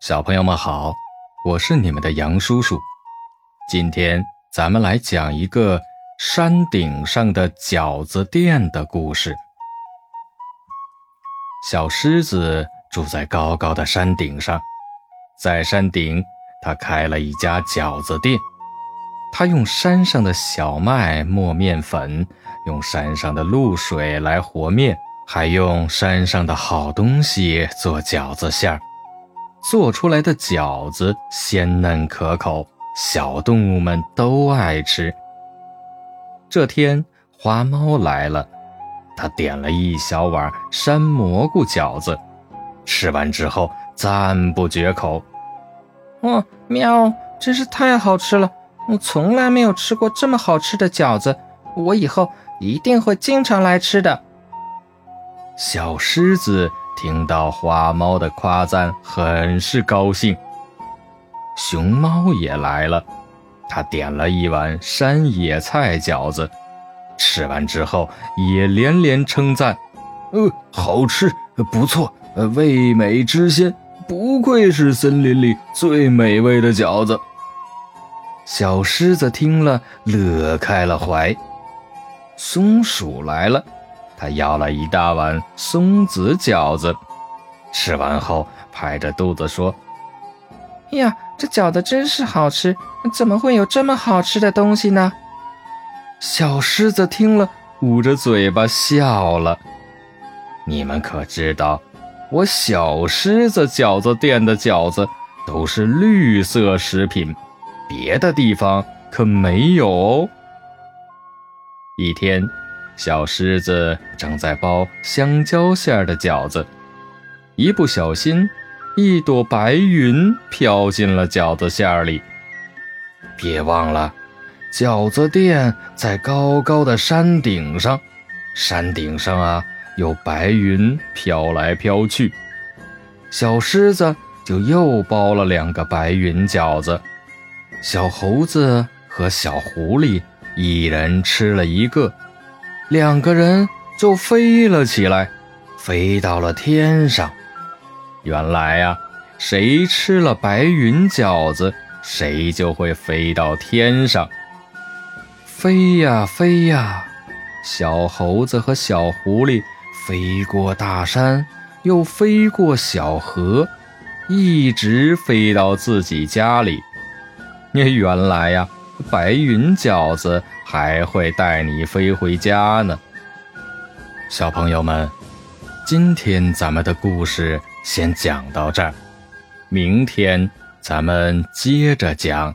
小朋友们好，我是你们的杨叔叔。今天咱们来讲一个山顶上的饺子店的故事。小狮子住在高高的山顶上，在山顶，他开了一家饺子店。他用山上的小麦磨面粉，用山上的露水来和面，还用山上的好东西做饺子馅儿。做出来的饺子鲜嫩可口，小动物们都爱吃。这天，花猫来了，它点了一小碗山蘑菇饺子，吃完之后赞不绝口：“哦，喵，真是太好吃了！我从来没有吃过这么好吃的饺子，我以后一定会经常来吃的。”小狮子。听到花猫的夸赞，很是高兴。熊猫也来了，他点了一碗山野菜饺子，吃完之后也连连称赞：“呃，好吃，不错，味美之鲜，不愧是森林里最美味的饺子。”小狮子听了，乐开了怀。松鼠来了。他要了一大碗松子饺子，吃完后拍着肚子说：“呀，这饺子真是好吃！怎么会有这么好吃的东西呢？”小狮子听了，捂着嘴巴笑了。你们可知道，我小狮子饺子店的饺子都是绿色食品，别的地方可没有哦。一天。小狮子正在包香蕉馅的饺子，一不小心，一朵白云飘进了饺子馅里。别忘了，饺子店在高高的山顶上，山顶上啊有白云飘来飘去。小狮子就又包了两个白云饺子，小猴子和小狐狸一人吃了一个。两个人就飞了起来，飞到了天上。原来呀，谁吃了白云饺子，谁就会飞到天上。飞呀飞呀，小猴子和小狐狸飞过大山，又飞过小河，一直飞到自己家里。你 原来呀。白云饺子还会带你飞回家呢，小朋友们，今天咱们的故事先讲到这儿，明天咱们接着讲。